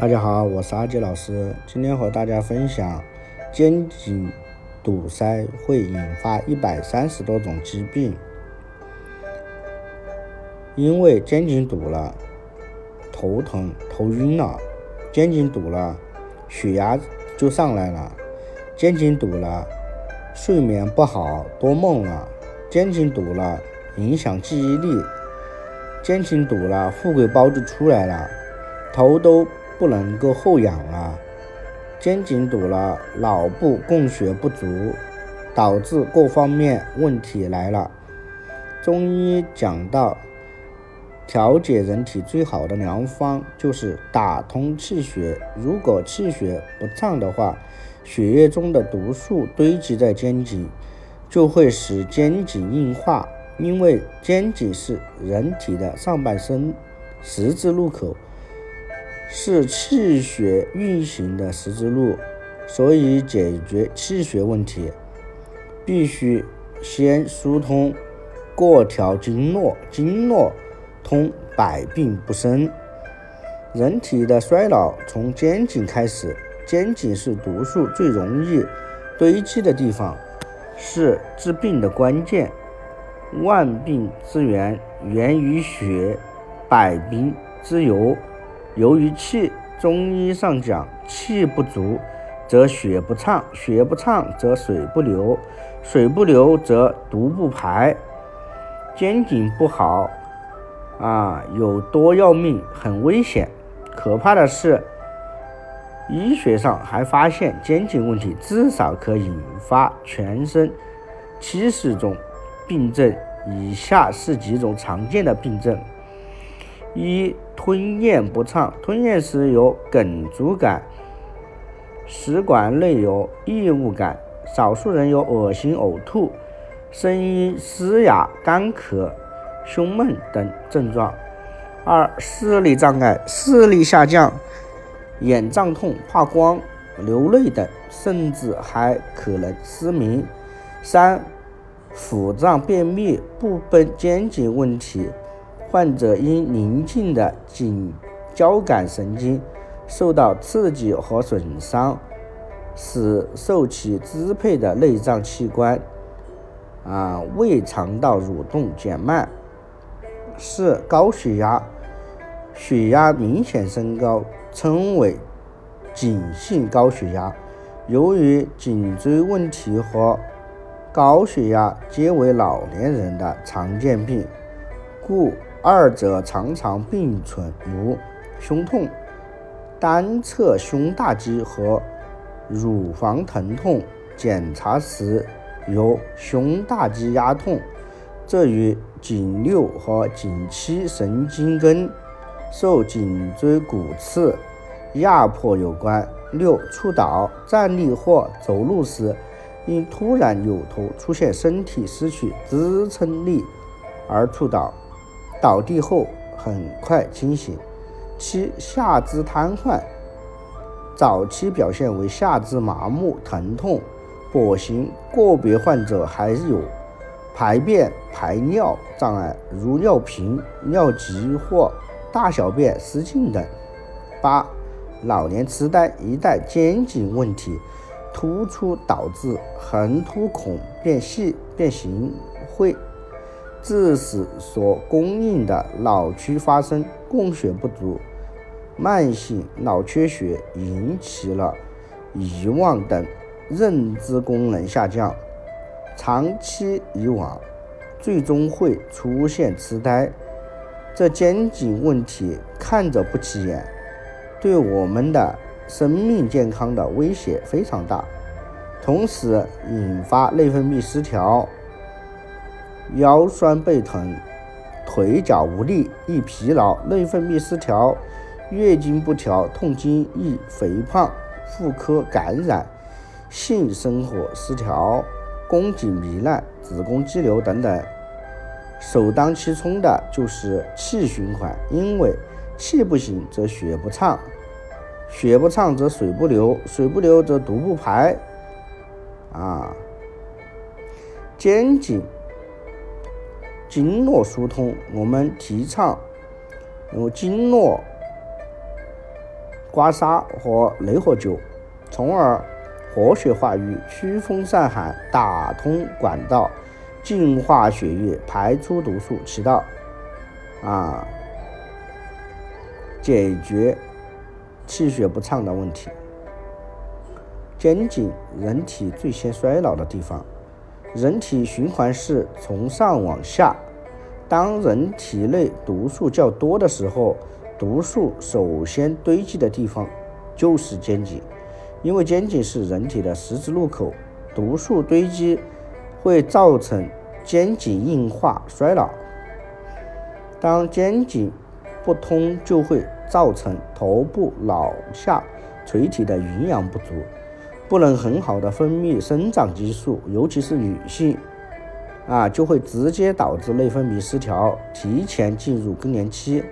大家好，我是阿杰老师，今天和大家分享肩颈堵塞会引发一百三十多种疾病。因为肩颈堵了，头疼、头晕了；肩颈堵了，血压就上来了；肩颈堵了，睡眠不好，多梦了；肩颈堵了，影响记忆力；肩颈堵了，富贵包就出来了，头都。不能够后仰了，肩颈堵了，脑部供血不足，导致各方面问题来了。中医讲到，调节人体最好的良方就是打通气血。如果气血不畅的话，血液中的毒素堆积在肩颈，就会使肩颈硬化。因为肩颈是人体的上半身十字路口。是气血运行的十字路，所以解决气血问题，必须先疏通各条经络，经络通，百病不生。人体的衰老从肩颈开始，肩颈是毒素最容易堆积的地方，是治病的关键。万病之源源于血，百病之由。由于气，中医上讲，气不足则血不畅，血不畅则水不流，水不流则毒不排。肩颈不好啊，有多要命，很危险。可怕的是，医学上还发现肩颈问题至少可引发全身七十种病症。以下是几种常见的病症。一吞咽不畅，吞咽时有梗阻感，食管内有异物感，少数人有恶心、呕吐，声音嘶哑、干咳、胸闷等症状。二视力障碍，视力下降，眼胀痛、怕光、流泪等，甚至还可能失明。三腹胀、便秘、部分肩颈问题。患者因邻近的颈交感神经受到刺激和损伤，使受其支配的内脏器官啊胃肠道蠕动减慢。四高血压，血压明显升高，称为颈性高血压。由于颈椎问题和高血压皆为老年人的常见病，故。二者常常并存，如胸痛、单侧胸大肌和乳房疼痛，检查时有胸大肌压痛，这与颈六和颈七神经根受颈椎骨刺压迫有关。六触倒，站立或走路时因突然扭头出现身体失去支撑力而触倒。倒地后很快清醒。七下肢瘫痪，早期表现为下肢麻木、疼痛、跛行，个别患者还有排便、排尿障碍，如尿频、尿急或大小便失禁等。八老年痴呆，一旦肩颈问题突出，导致横突孔变细、变形，会。致使所供应的脑区发生供血不足，慢性脑缺血引起了遗忘等认知功能下降，长期以往，最终会出现痴呆。这肩颈问题看着不起眼，对我们的生命健康的威胁非常大，同时引发内分泌失调。腰酸背疼，腿脚无力，易疲劳，内分泌失调，月经不调，痛经，易肥胖，妇科感染，性生活失调，宫颈糜烂，子宫肌瘤等等。首当其冲的就是气循环，因为气不行则血不畅，血不畅则水不流，水不流则毒不排。啊，肩颈。经络疏通，我们提倡用经络刮痧和内喝酒，从而活血化瘀、祛风散寒、打通管道、净化血液、排出毒素，起到啊解决气血不畅的问题。肩颈，人体最先衰老的地方。人体循环是从上往下，当人体内毒素较多的时候，毒素首先堆积的地方就是肩颈，因为肩颈是人体的十字路口，毒素堆积会造成肩颈硬化衰老。当肩颈不通，就会造成头部脑下垂体的营养不足。不能很好的分泌生长激素，尤其是女性，啊，就会直接导致内分泌失调，提前进入更年期。